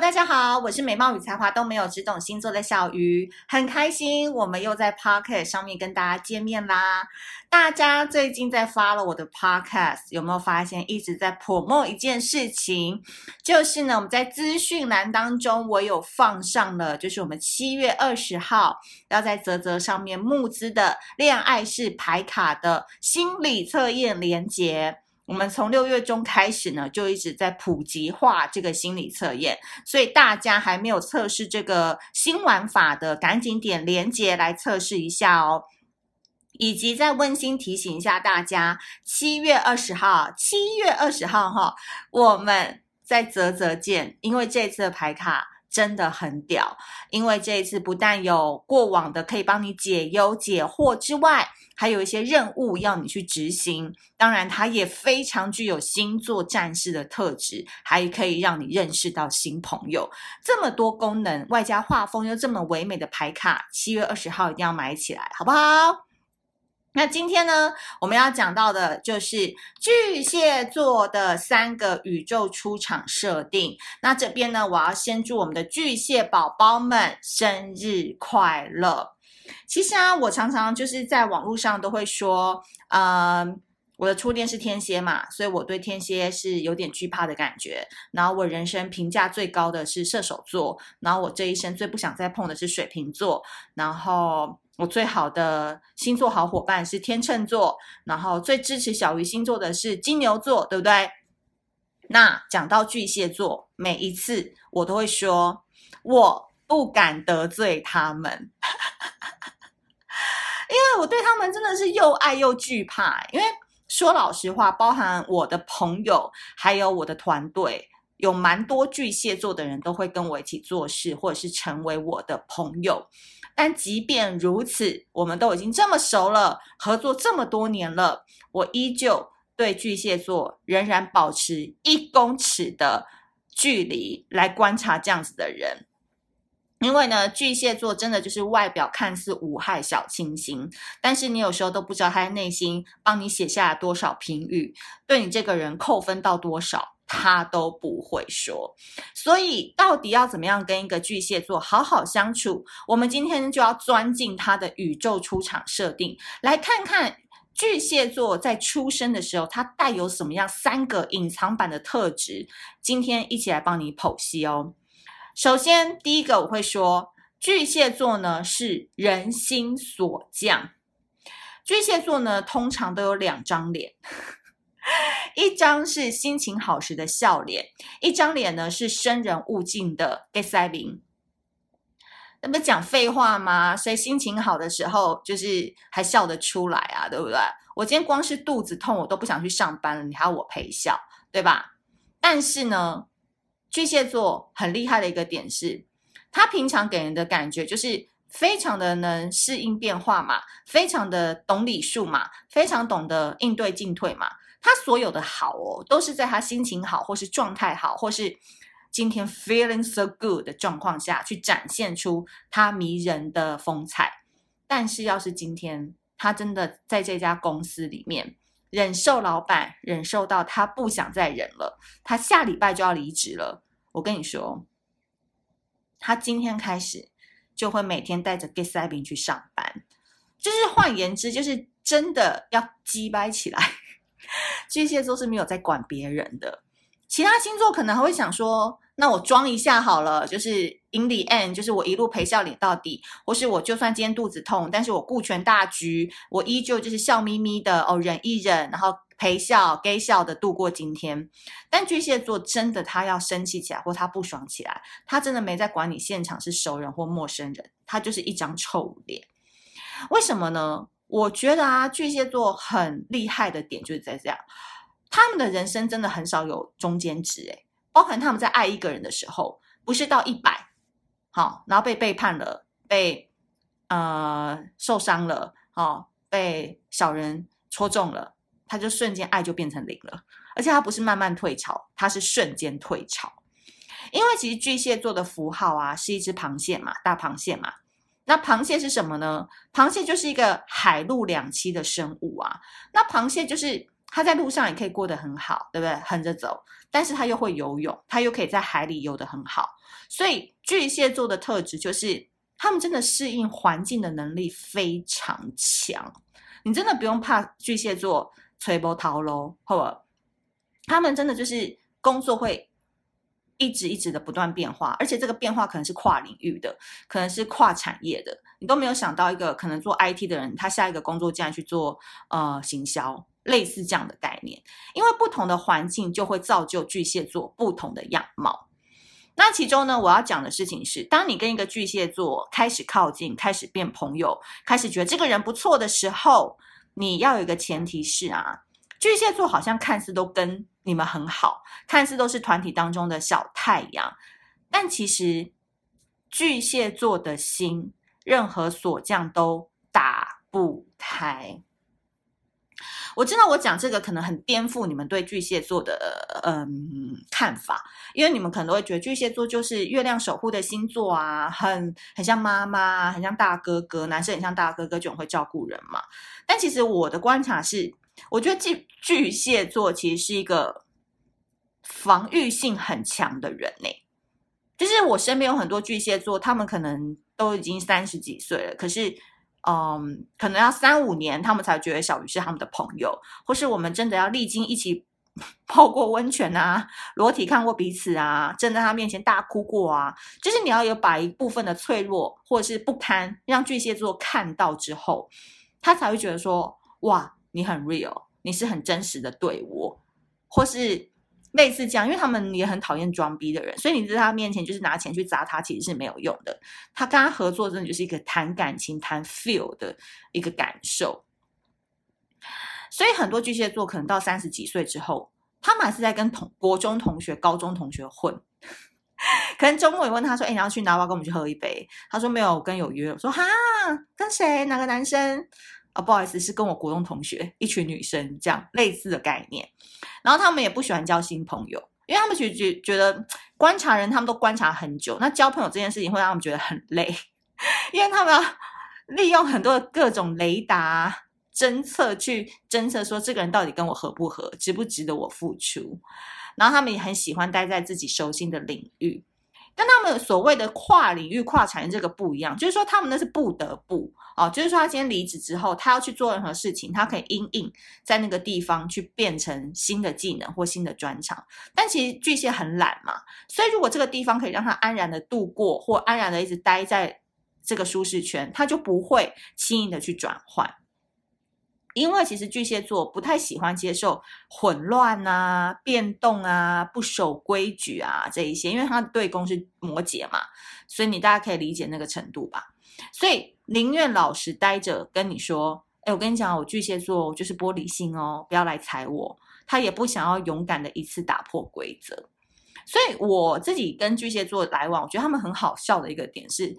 大家好，我是美貌与才华都没有，只懂星座的小鱼，很开心我们又在 Podcast 上面跟大家见面啦。大家最近在发了我的 Podcast，有没有发现一直在 promote 一件事情？就是呢，我们在资讯栏当中，我有放上了，就是我们七月二十号要在泽泽上面募资的恋爱式牌卡的心理测验连结。我们从六月中开始呢，就一直在普及化这个心理测验，所以大家还没有测试这个新玩法的，赶紧点连接来测试一下哦。以及再温馨提醒一下大家，七月二十号，七月二十号哈，我们在啧啧见，因为这次的牌卡真的很屌，因为这一次不但有过往的可以帮你解忧解惑之外，还有一些任务要你去执行，当然它也非常具有星座战士的特质，还可以让你认识到新朋友。这么多功能，外加画风又这么唯美的牌卡，七月二十号一定要买起来，好不好？那今天呢，我们要讲到的就是巨蟹座的三个宇宙出场设定。那这边呢，我要先祝我们的巨蟹宝宝们生日快乐。其实啊，我常常就是在网络上都会说，呃，我的初恋是天蝎嘛，所以我对天蝎是有点惧怕的感觉。然后我人生评价最高的是射手座，然后我这一生最不想再碰的是水瓶座，然后我最好的星座好伙伴是天秤座，然后最支持小鱼星座的是金牛座，对不对？那讲到巨蟹座，每一次我都会说，我不敢得罪他们。因为我对他们真的是又爱又惧怕。因为说老实话，包含我的朋友，还有我的团队，有蛮多巨蟹座的人都会跟我一起做事，或者是成为我的朋友。但即便如此，我们都已经这么熟了，合作这么多年了，我依旧对巨蟹座仍然保持一公尺的距离来观察这样子的人。因为呢，巨蟹座真的就是外表看似无害小清新，但是你有时候都不知道他的内心帮你写下了多少评语，对你这个人扣分到多少，他都不会说。所以，到底要怎么样跟一个巨蟹座好好相处？我们今天就要钻进他的宇宙出场设定，来看看巨蟹座在出生的时候，他带有什么样三个隐藏版的特质。今天一起来帮你剖析哦。首先，第一个我会说，巨蟹座呢是人心所向。巨蟹座呢通常都有两张脸，一张是心情好时的笑脸，一张脸呢是生人勿近的假死面。那不讲废话吗？谁心情好的时候就是还笑得出来啊？对不对？我今天光是肚子痛，我都不想去上班了，你还要我陪笑，对吧？但是呢。巨蟹座很厉害的一个点是，他平常给人的感觉就是非常的能适应变化嘛，非常的懂礼数嘛，非常懂得应对进退嘛。他所有的好哦，都是在他心情好，或是状态好，或是今天 feeling so good 的状况下去展现出他迷人的风采。但是要是今天他真的在这家公司里面，忍受老板，忍受到他不想再忍了，他下礼拜就要离职了。我跟你说，他今天开始就会每天带着 get 塞宾去上班，就是换言之，就是真的要鸡掰起来。巨蟹座是没有在管别人的，其他星座可能还会想说。那我装一下好了，就是 in the end，就是我一路陪笑脸到底，或是我就算今天肚子痛，但是我顾全大局，我依旧就是笑眯眯的哦，忍一忍，然后陪笑、给笑的度过今天。但巨蟹座真的，他要生气起来或他不爽起来，他真的没在管你现场是熟人或陌生人，他就是一张臭脸。为什么呢？我觉得啊，巨蟹座很厉害的点就是在这样，他们的人生真的很少有中间值，诶包含他们在爱一个人的时候，不是到一百，好，然后被背叛了，被呃受伤了，哦，被小人戳中了，他就瞬间爱就变成零了，而且他不是慢慢退潮，他是瞬间退潮。因为其实巨蟹座的符号啊，是一只螃蟹嘛，大螃蟹嘛。那螃蟹是什么呢？螃蟹就是一个海陆两栖的生物啊。那螃蟹就是它在路上也可以过得很好，对不对？横着走，但是它又会游泳，它又可以在海里游得很好。所以巨蟹座的特质就是，他们真的适应环境的能力非常强。你真的不用怕巨蟹座吹波涛喽，好吧？他们真的就是工作会一直一直的不断变化，而且这个变化可能是跨领域的，可能是跨产业的。你都没有想到一个可能做 IT 的人，他下一个工作竟然去做呃行销。类似这样的概念，因为不同的环境就会造就巨蟹座不同的样貌。那其中呢，我要讲的事情是，当你跟一个巨蟹座开始靠近，开始变朋友，开始觉得这个人不错的时候，你要有一个前提是啊，巨蟹座好像看似都跟你们很好，看似都是团体当中的小太阳，但其实巨蟹座的心，任何锁匠都打不开。我知道我讲这个可能很颠覆你们对巨蟹座的嗯看法，因为你们可能都会觉得巨蟹座就是月亮守护的星座啊，很很像妈妈，很像大哥哥，男生很像大哥哥，就很会照顾人嘛。但其实我的观察是，我觉得巨巨蟹座其实是一个防御性很强的人呢。就是我身边有很多巨蟹座，他们可能都已经三十几岁了，可是。嗯，可能要三五年，他们才觉得小鱼是他们的朋友，或是我们真的要历经一起 泡过温泉啊，裸体看过彼此啊，站在他面前大哭过啊，就是你要有把一部分的脆弱或者是不堪让巨蟹座看到之后，他才会觉得说，哇，你很 real，你是很真实的对我，或是。类似这样，因为他们也很讨厌装逼的人，所以你在他面前就是拿钱去砸他，其实是没有用的。他跟他合作，真的就是一个谈感情、谈 feel 的一个感受。所以很多巨蟹座可能到三十几岁之后，他们还是在跟同国中同学、高中同学混。可能周末也问他说：“哎，你要去哪？要跟我们去喝一杯？”他说：“没有，我跟有约。”我说：“哈，跟谁？哪个男生？”啊，不好意思，是跟我国中同学一群女生这样类似的概念。然后他们也不喜欢交新朋友，因为他们觉觉觉得观察人，他们都观察很久。那交朋友这件事情会让他们觉得很累，因为他们利用很多的各种雷达侦测去侦测说这个人到底跟我合不合，值不值得我付出。然后他们也很喜欢待在自己熟悉的领域。跟他们所谓的跨领域、跨产业这个不一样，就是说他们那是不得不哦，就是说他今天离职之后，他要去做任何事情，他可以因应在那个地方去变成新的技能或新的专长。但其实巨蟹很懒嘛，所以如果这个地方可以让他安然的度过，或安然的一直待在这个舒适圈，他就不会轻易的去转换。因为其实巨蟹座不太喜欢接受混乱啊、变动啊、不守规矩啊这一些，因为他的对宫是摩羯嘛，所以你大家可以理解那个程度吧。所以宁愿老实待着，跟你说，哎，我跟你讲，我巨蟹座就是玻璃心哦，不要来踩我。他也不想要勇敢的一次打破规则。所以我自己跟巨蟹座来往，我觉得他们很好笑的一个点是。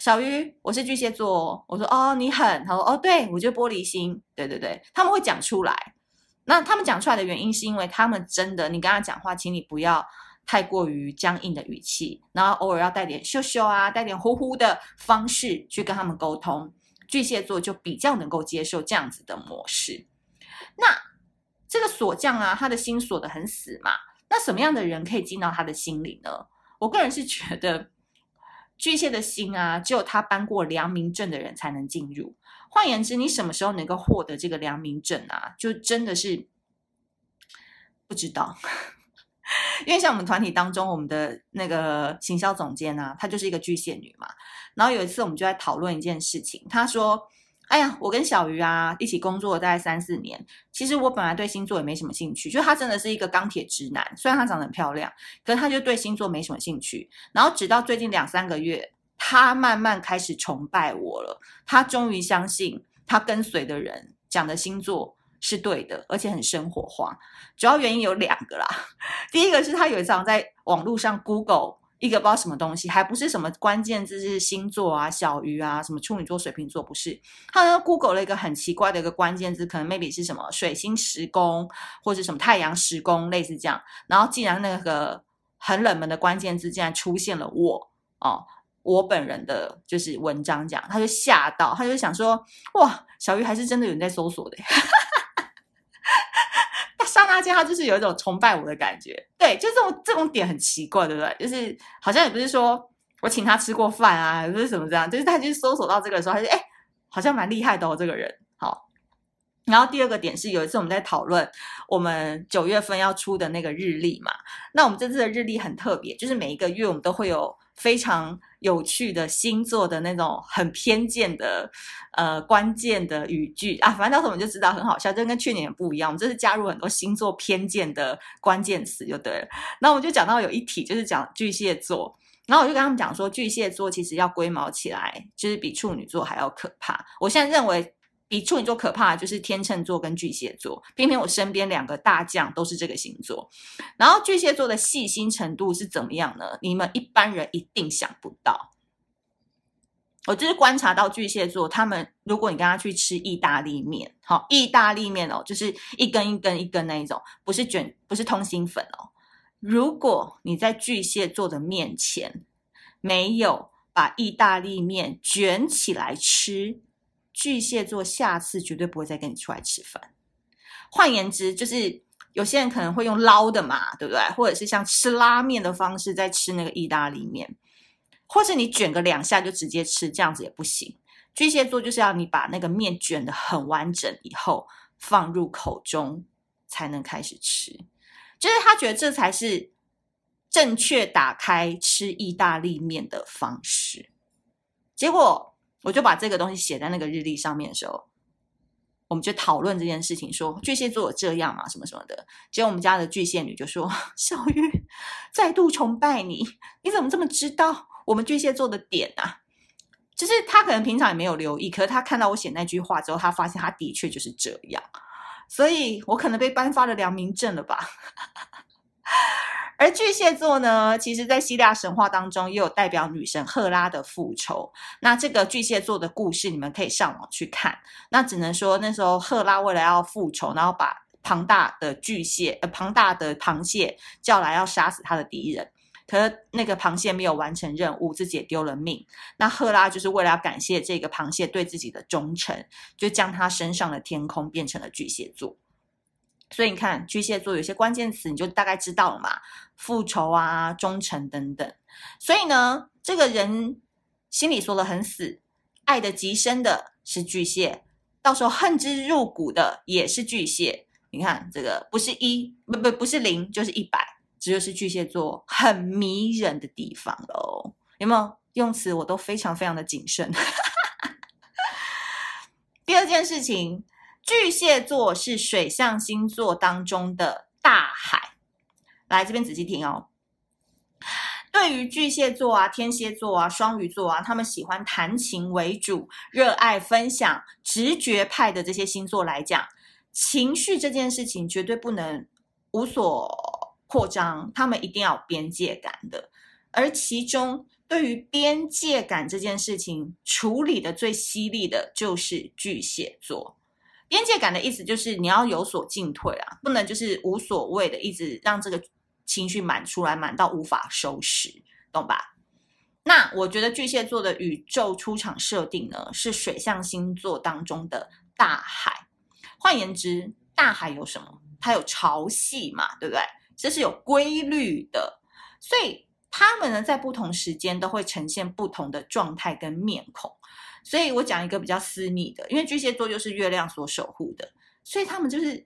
小鱼，我是巨蟹座。我说哦，你很。他说哦，对，我就玻璃心。对对对，他们会讲出来。那他们讲出来的原因是因为他们真的，你跟他讲话，请你不要太过于僵硬的语气，然后偶尔要带点羞羞啊，带点呼呼的方式去跟他们沟通。巨蟹座就比较能够接受这样子的模式。那这个锁匠啊，他的心锁得很死嘛。那什么样的人可以进到他的心里呢？我个人是觉得。巨蟹的心啊，只有他搬过良民证的人才能进入。换言之，你什么时候能够获得这个良民证啊？就真的是不知道。因为像我们团体当中，我们的那个行销总监啊，她就是一个巨蟹女嘛。然后有一次，我们就在讨论一件事情，她说。哎呀，我跟小鱼啊一起工作大概三四年。其实我本来对星座也没什么兴趣，就他真的是一个钢铁直男。虽然他长得很漂亮，可是他就对星座没什么兴趣。然后直到最近两三个月，他慢慢开始崇拜我了。他终于相信他跟随的人讲的星座是对的，而且很生活化。主要原因有两个啦。第一个是他有一次在网络上 Google。一个不知道什么东西，还不是什么关键字是星座啊、小鱼啊、什么处女座、水瓶座，不是。他呢 Google 了一个很奇怪的一个关键字，可能 maybe 是什么水星时宫，或者什么太阳时宫，类似这样。然后竟然那个很冷门的关键字竟然出现了我哦，我本人的就是文章讲，他就吓到，他就想说哇，小鱼还是真的有人在搜索的。发现他就是有一种崇拜我的感觉。对，就这种这种点很奇怪，对不对？就是好像也不是说我请他吃过饭啊，不是什么这样，就是他就搜索到这个的时候，他就哎，好像蛮厉害的哦，这个人。好，然后第二个点是有一次我们在讨论我们九月份要出的那个日历嘛，那我们这次的日历很特别，就是每一个月我们都会有。非常有趣的星座的那种很偏见的呃关键的语句啊，反正到时候我们就知道很好笑，就跟去年不一样。我们这是加入很多星座偏见的关键词就对了。那我们就讲到有一题就是讲巨蟹座，然后我就跟他们讲说，巨蟹座其实要龟毛起来，就是比处女座还要可怕。我现在认为。比处女座可怕的就是天秤座跟巨蟹座，偏偏我身边两个大将都是这个星座。然后巨蟹座的细心程度是怎么样呢？你们一般人一定想不到。我就是观察到巨蟹座，他们如果你跟他去吃意大利面，好，意大利面哦，就是一根一根一根那一种，不是卷，不是通心粉哦。如果你在巨蟹座的面前没有把意大利面卷起来吃，巨蟹座下次绝对不会再跟你出来吃饭。换言之，就是有些人可能会用捞的嘛，对不对？或者是像吃拉面的方式在吃那个意大利面，或是你卷个两下就直接吃，这样子也不行。巨蟹座就是要你把那个面卷得很完整以后放入口中才能开始吃，就是他觉得这才是正确打开吃意大利面的方式。结果。我就把这个东西写在那个日历上面的时候，我们就讨论这件事情，说巨蟹座有这样嘛，什么什么的。结果我们家的巨蟹女就说：“ 小玉，再度崇拜你，你怎么这么知道我们巨蟹座的点啊？”就是她可能平常也没有留意，可是她看到我写那句话之后，她发现她的确就是这样，所以我可能被颁发了良民证了吧。而巨蟹座呢，其实，在希腊神话当中，也有代表女神赫拉的复仇。那这个巨蟹座的故事，你们可以上网去看。那只能说，那时候赫拉为了要复仇，然后把庞大的巨蟹，呃，庞大的螃蟹叫来要杀死他的敌人。可是那个螃蟹没有完成任务，自己也丢了命。那赫拉就是为了要感谢这个螃蟹对自己的忠诚，就将他升上了天空变成了巨蟹座。所以你看，巨蟹座有些关键词，你就大概知道了嘛，复仇啊、忠诚等等。所以呢，这个人心里说得很死，爱的极深的是巨蟹，到时候恨之入骨的也是巨蟹。你看这个不是一，不不不是零，就是一百，这就是巨蟹座很迷人的地方喽。有没有？用词我都非常非常的谨慎。第二件事情。巨蟹座是水象星座当中的大海，来这边仔细听哦。对于巨蟹座啊、天蝎座啊、双鱼座啊，他们喜欢谈情为主、热爱分享、直觉派的这些星座来讲，情绪这件事情绝对不能无所扩张，他们一定要有边界感的。而其中，对于边界感这件事情处理的最犀利的，就是巨蟹座。边界感的意思就是你要有所进退啊，不能就是无所谓的一直让这个情绪满出来，满到无法收拾，懂吧？那我觉得巨蟹座的宇宙出场设定呢，是水象星座当中的大海。换言之，大海有什么？它有潮汐嘛，对不对？这是有规律的，所以他们呢，在不同时间都会呈现不同的状态跟面孔。所以我讲一个比较私密的，因为巨蟹座就是月亮所守护的，所以他们就是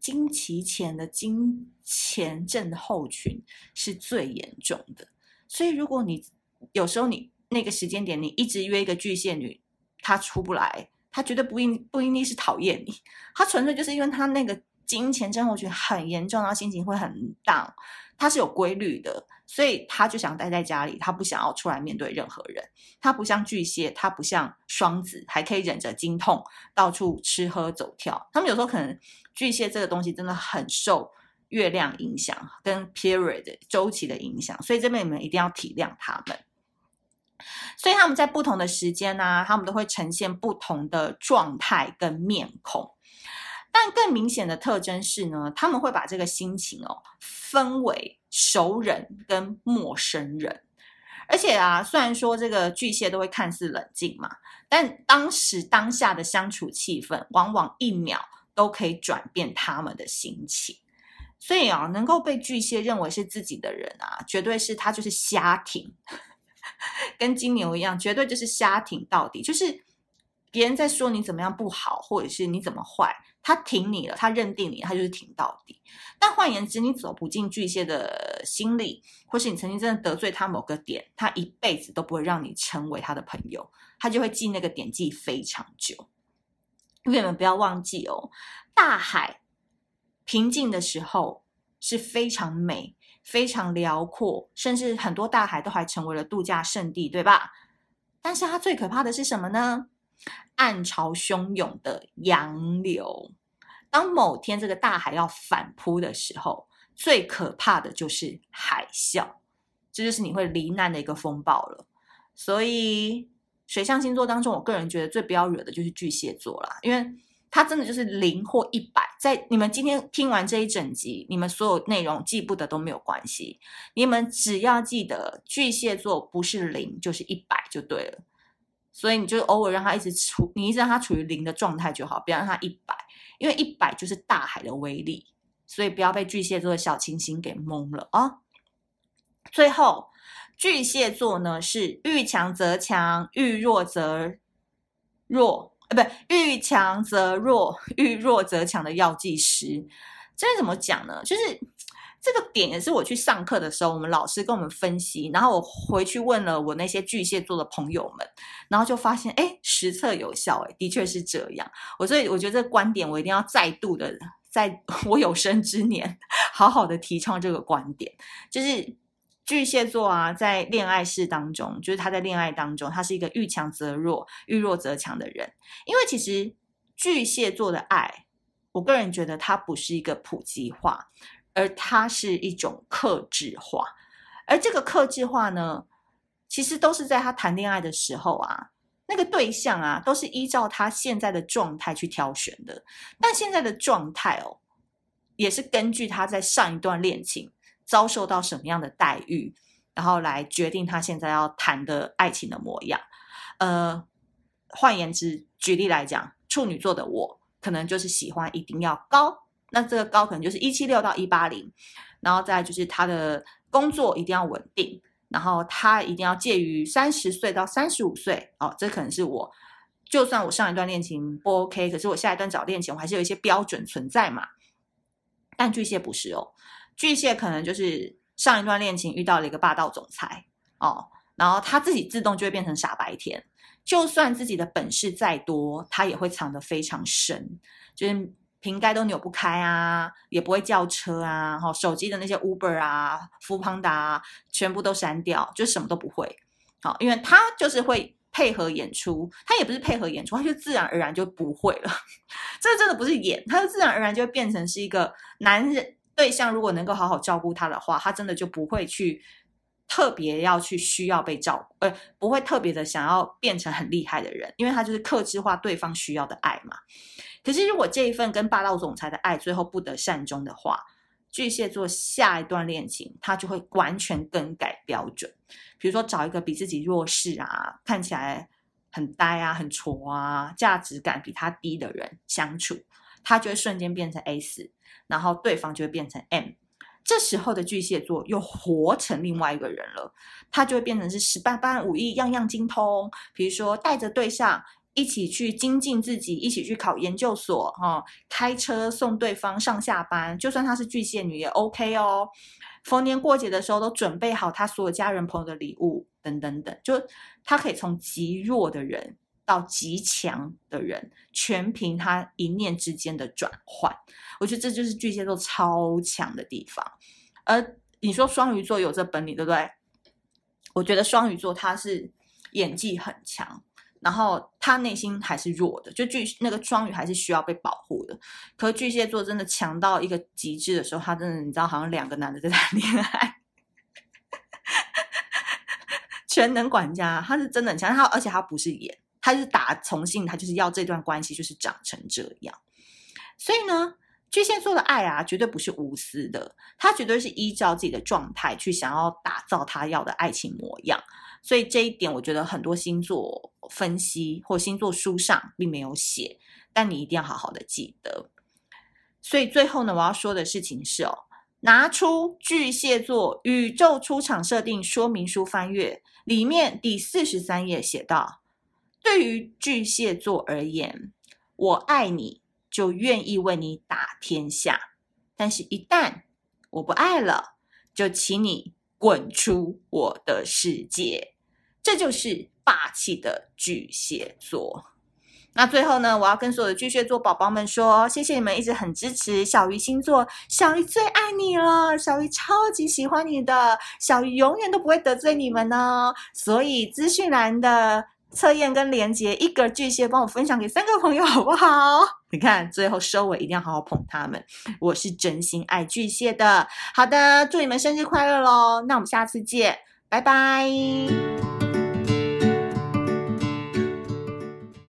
经期前的经前症候群是最严重的。所以如果你有时候你那个时间点你一直约一个巨蟹女，她出不来，她绝对不一不一定是讨厌你，她纯粹就是因为她那个经前症候群很严重，然后心情会很 down，她是有规律的。所以他就想待在家里，他不想要出来面对任何人。他不像巨蟹，他不像双子，还可以忍着经痛到处吃喝走跳。他们有时候可能巨蟹这个东西真的很受月亮影响跟 period 周期的影响，所以这边你们一定要体谅他们。所以他们在不同的时间呢、他们都会呈现不同的状态跟面孔。但更明显的特征是呢，他们会把这个心情哦分为熟人跟陌生人，而且啊，虽然说这个巨蟹都会看似冷静嘛，但当时当下的相处气氛，往往一秒都可以转变他们的心情。所以啊，能够被巨蟹认为是自己的人啊，绝对是他就是瞎挺，跟金牛一样，绝对就是瞎挺到底。就是别人在说你怎么样不好，或者是你怎么坏，他挺你了，他认定你，他就是挺到底。但换言之，你走不进巨蟹的心里，或是你曾经真的得罪他某个点，他一辈子都不会让你成为他的朋友，他就会记那个点记非常久。因为你们不要忘记哦，大海。平静的时候是非常美、非常辽阔，甚至很多大海都还成为了度假胜地，对吧？但是它最可怕的是什么呢？暗潮汹涌的洋流。当某天这个大海要反扑的时候，最可怕的就是海啸，这就是你会罹难的一个风暴了。所以，水象星座当中，我个人觉得最不要惹的就是巨蟹座啦，因为。它真的就是零或一百，在你们今天听完这一整集，你们所有内容记不得都没有关系，你们只要记得巨蟹座不是零就是一百就对了，所以你就偶尔让它一直处，你一直让它处于零的状态就好，不要让它一百，因为一百就是大海的威力，所以不要被巨蟹座的小清新给蒙了啊。最后，巨蟹座呢是遇强则强，遇弱则弱。呃，不，遇强则弱，遇弱则强的药剂师，这是怎么讲呢？就是这个点也是我去上课的时候，我们老师跟我们分析，然后我回去问了我那些巨蟹座的朋友们，然后就发现，哎，实测有效，哎，的确是这样。我所以我觉得这个观点，我一定要再度的，在 我有生之年，好好的提倡这个观点，就是。巨蟹座啊，在恋爱事当中，就是他在恋爱当中，他是一个遇强则弱、遇弱则强的人。因为其实巨蟹座的爱，我个人觉得它不是一个普及化，而它是一种克制化。而这个克制化呢，其实都是在他谈恋爱的时候啊，那个对象啊，都是依照他现在的状态去挑选的。但现在的状态哦，也是根据他在上一段恋情。遭受到什么样的待遇，然后来决定他现在要谈的爱情的模样。呃，换言之，举例来讲，处女座的我可能就是喜欢一定要高，那这个高可能就是一七六到一八零，然后再就是他的工作一定要稳定，然后他一定要介于三十岁到三十五岁。哦，这可能是我，就算我上一段恋情不 OK，可是我下一段找恋情，我还是有一些标准存在嘛。但巨蟹不是哦。巨蟹可能就是上一段恋情遇到了一个霸道总裁哦，然后他自己自动就会变成傻白甜，就算自己的本事再多，他也会藏得非常深，就是瓶盖都扭不开啊，也不会叫车啊，哈，手机的那些 Uber 啊、富邦达啊，全部都删掉，就什么都不会。好，因为他就是会配合演出，他也不是配合演出，他就自然而然就不会了。这真的不是演，他就自然而然就会变成是一个男人。对象如果能够好好照顾他的话，他真的就不会去特别要去需要被照顾，呃，不会特别的想要变成很厉害的人，因为他就是克制化对方需要的爱嘛。可是如果这一份跟霸道总裁的爱最后不得善终的话，巨蟹座下一段恋情他就会完全更改标准，比如说找一个比自己弱势啊，看起来很呆啊、很挫啊，价值感比他低的人相处，他就会瞬间变成 S。然后对方就会变成 M，这时候的巨蟹座又活成另外一个人了，他就会变成是十八般武艺样样精通。比如说带着对象一起去精进自己，一起去考研究所，哈、哦，开车送对方上下班，就算他是巨蟹女也 OK 哦。逢年过节的时候都准备好他所有家人朋友的礼物，等等等，就他可以从极弱的人到极强的人，全凭他一念之间的转换。我觉得这就是巨蟹座超强的地方，而你说双鱼座有这本领，对不对？我觉得双鱼座他是演技很强，然后他内心还是弱的，就巨那个双鱼还是需要被保护的。可是巨蟹座真的强到一个极致的时候，他真的你知道，好像两个男的在谈恋爱，全能管家，他是真的很强。他而且他不是演，他是打从性，他就是要这段关系就是长成这样。所以呢。巨蟹座的爱啊，绝对不是无私的，他绝对是依照自己的状态去想要打造他要的爱情模样。所以这一点，我觉得很多星座分析或星座书上并没有写，但你一定要好好的记得。所以最后呢，我要说的事情是哦，拿出巨蟹座宇宙出厂设定说明书翻阅，里面第四十三页写道：“对于巨蟹座而言，我爱你就愿意为你打天下，但是一旦我不爱了，就请你滚出我的世界。”这就是霸气的巨蟹座。那最后呢，我要跟所有的巨蟹座宝宝们说，谢谢你们一直很支持小鱼星座，小鱼最爱你了，小鱼超级喜欢你的，小鱼永远都不会得罪你们哦。所以资讯栏的测验跟连接，一个巨蟹帮我分享给三个朋友好不好？你看最后收尾一定要好好捧他们，我是真心爱巨蟹的。好的，祝你们生日快乐喽！那我们下次见，拜拜。